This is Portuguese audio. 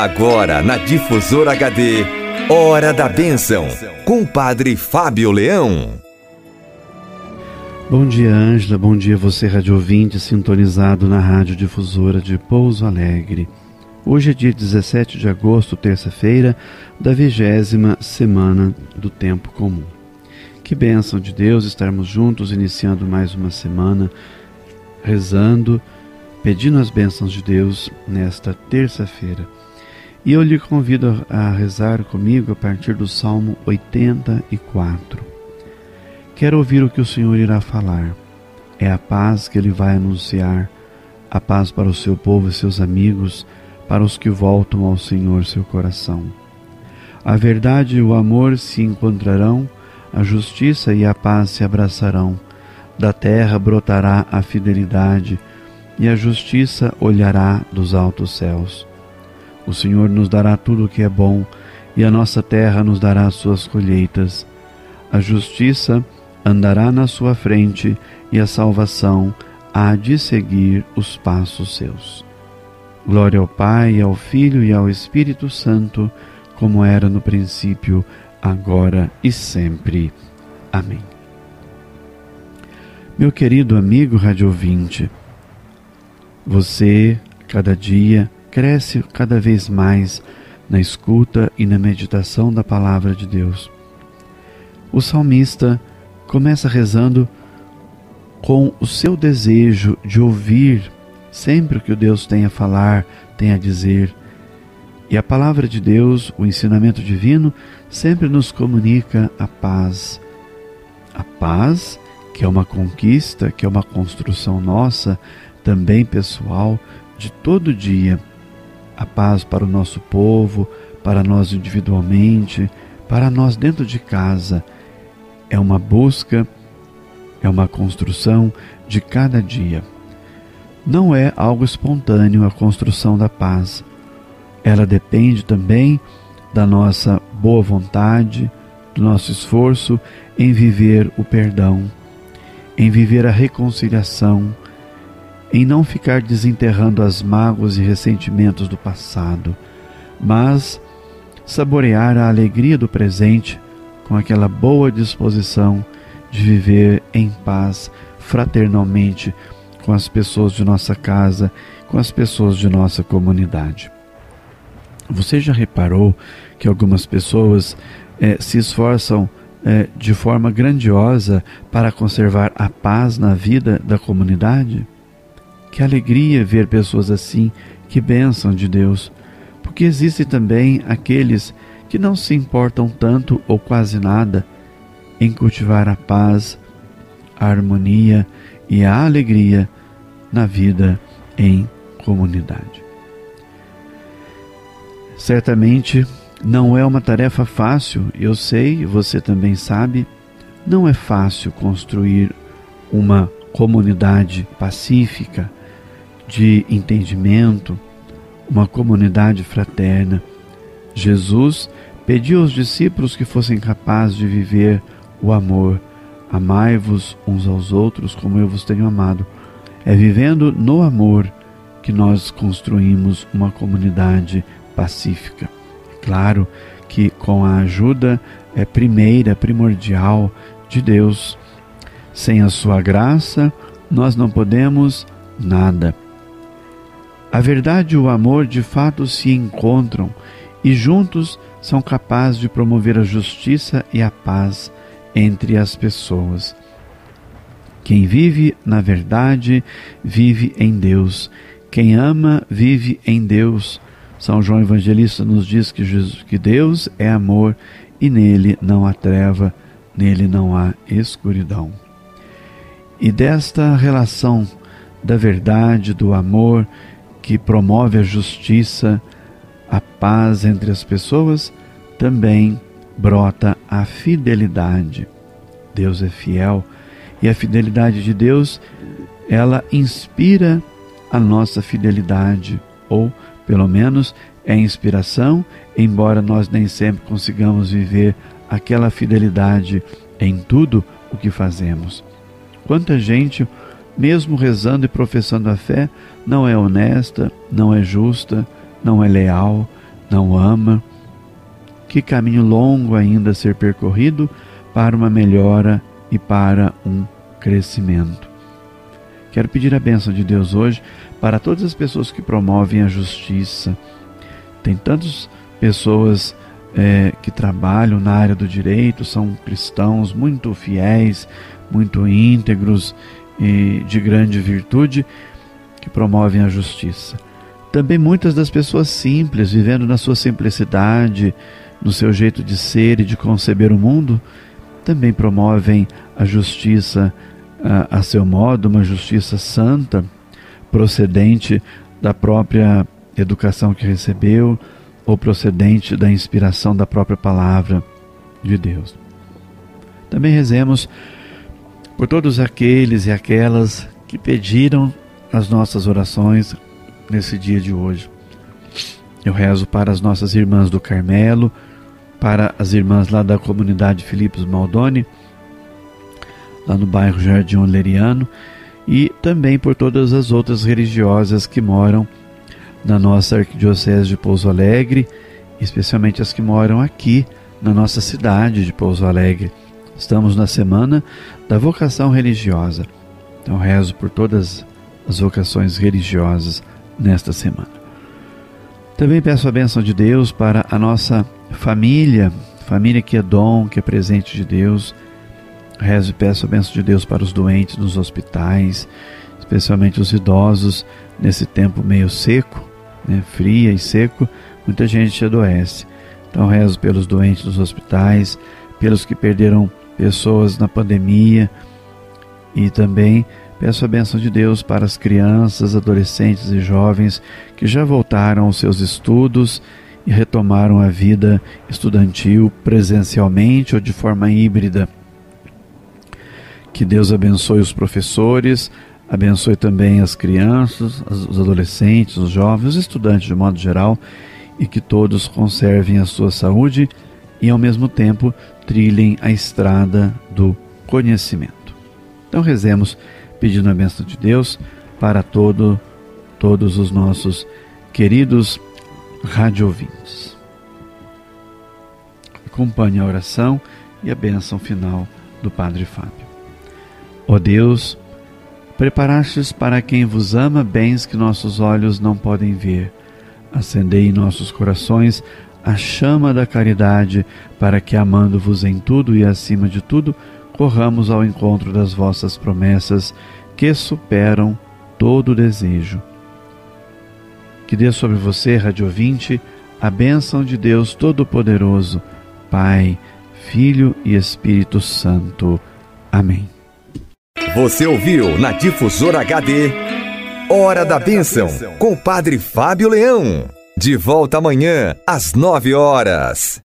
Agora na Difusora HD, Hora da Bênção, com o Padre Fábio Leão. Bom dia, Ângela. Bom dia, você, rádio ouvinte, sintonizado na Rádio Difusora de Pouso Alegre. Hoje é dia 17 de agosto, terça-feira, da vigésima semana do Tempo Comum. Que bênção de Deus estarmos juntos, iniciando mais uma semana, rezando, pedindo as bênçãos de Deus nesta terça-feira. E eu lhe convido a rezar comigo a partir do Salmo 84. Quero ouvir o que o Senhor irá falar. É a paz que ele vai anunciar, a paz para o seu povo e seus amigos, para os que voltam ao Senhor seu coração. A verdade e o amor se encontrarão, a justiça e a paz se abraçarão. Da terra brotará a fidelidade, e a justiça olhará dos altos céus. O Senhor nos dará tudo o que é bom, e a nossa terra nos dará suas colheitas. A justiça andará na sua frente, e a salvação há de seguir os passos seus. Glória ao Pai, ao Filho e ao Espírito Santo, como era no princípio, agora e sempre. Amém. Meu querido amigo radiovinte, você, cada dia, cresce cada vez mais na escuta e na meditação da palavra de Deus. O salmista começa rezando com o seu desejo de ouvir sempre o que o Deus tem a falar, tem a dizer. E a palavra de Deus, o ensinamento divino, sempre nos comunica a paz. A paz, que é uma conquista, que é uma construção nossa, também pessoal, de todo dia a paz para o nosso povo, para nós individualmente, para nós dentro de casa. É uma busca, é uma construção de cada dia. Não é algo espontâneo a construção da paz. Ela depende também da nossa boa vontade, do nosso esforço em viver o perdão, em viver a reconciliação, em não ficar desenterrando as mágoas e ressentimentos do passado, mas saborear a alegria do presente com aquela boa disposição de viver em paz fraternalmente com as pessoas de nossa casa, com as pessoas de nossa comunidade. Você já reparou que algumas pessoas eh, se esforçam eh, de forma grandiosa para conservar a paz na vida da comunidade? Que alegria ver pessoas assim, que bênção de Deus. Porque existem também aqueles que não se importam tanto ou quase nada em cultivar a paz, a harmonia e a alegria na vida em comunidade. Certamente não é uma tarefa fácil, eu sei, você também sabe, não é fácil construir uma comunidade pacífica, de entendimento, uma comunidade fraterna. Jesus pediu aos discípulos que fossem capazes de viver o amor. Amai-vos uns aos outros como eu vos tenho amado. É vivendo no amor que nós construímos uma comunidade pacífica. Claro que com a ajuda é primeira, primordial de Deus. Sem a sua graça, nós não podemos nada. A verdade e o amor de fato se encontram e juntos são capazes de promover a justiça e a paz entre as pessoas. Quem vive na verdade vive em Deus. Quem ama vive em Deus. São João Evangelista nos diz que, Jesus, que Deus é amor e nele não há treva, nele não há escuridão. E desta relação da verdade, do amor, que promove a justiça, a paz entre as pessoas, também brota a fidelidade. Deus é fiel e a fidelidade de Deus, ela inspira a nossa fidelidade, ou pelo menos é inspiração, embora nós nem sempre consigamos viver aquela fidelidade em tudo o que fazemos. Quanta gente mesmo rezando e professando a fé, não é honesta, não é justa, não é leal, não ama? Que caminho longo ainda a ser percorrido para uma melhora e para um crescimento. Quero pedir a bênção de Deus hoje para todas as pessoas que promovem a justiça. Tem tantas pessoas é, que trabalham na área do direito, são cristãos muito fiéis, muito íntegros e de grande virtude, que promovem a justiça. Também muitas das pessoas simples, vivendo na sua simplicidade, no seu jeito de ser e de conceber o mundo, também promovem a justiça a, a seu modo, uma justiça santa, procedente da própria educação que recebeu ou procedente da inspiração da própria palavra de Deus. Também rezemos por todos aqueles e aquelas que pediram as nossas orações nesse dia de hoje. Eu rezo para as nossas irmãs do Carmelo, para as irmãs lá da comunidade Filipos Maldoni, lá no bairro Jardim Oleriano, e também por todas as outras religiosas que moram na nossa arquidiocese de Pouso Alegre, especialmente as que moram aqui na nossa cidade de Pouso Alegre. Estamos na semana da vocação religiosa. Então rezo por todas as vocações religiosas nesta semana. Também peço a bênção de Deus para a nossa família, família que é dom, que é presente de Deus. Rezo e peço a bênção de Deus para os doentes nos hospitais, especialmente os idosos, nesse tempo meio seco, né, fria e seco, muita gente adoece. Então rezo pelos doentes nos hospitais, pelos que perderam pessoas na pandemia e também Peço a bênção de Deus para as crianças, adolescentes e jovens que já voltaram aos seus estudos e retomaram a vida estudantil presencialmente ou de forma híbrida. Que Deus abençoe os professores, abençoe também as crianças, os adolescentes, os jovens, os estudantes de modo geral e que todos conservem a sua saúde e ao mesmo tempo trilhem a estrada do conhecimento. Então rezemos pedindo a bênção de Deus para todo, todos os nossos queridos radiovintes. Acompanhe a oração e a bênção final do Padre Fábio. Ó oh Deus, preparastes para quem vos ama bens que nossos olhos não podem ver. Acendei em nossos corações a chama da caridade, para que, amando-vos em tudo e acima de tudo, corramos ao encontro das vossas promessas que superam todo desejo. Que dê sobre você, Rádio Ouvinte, a bênção de Deus Todo-Poderoso, Pai, Filho e Espírito Santo. Amém. Você ouviu na Difusora HD Hora da Bênção, com o Padre Fábio Leão. De volta amanhã, às nove horas.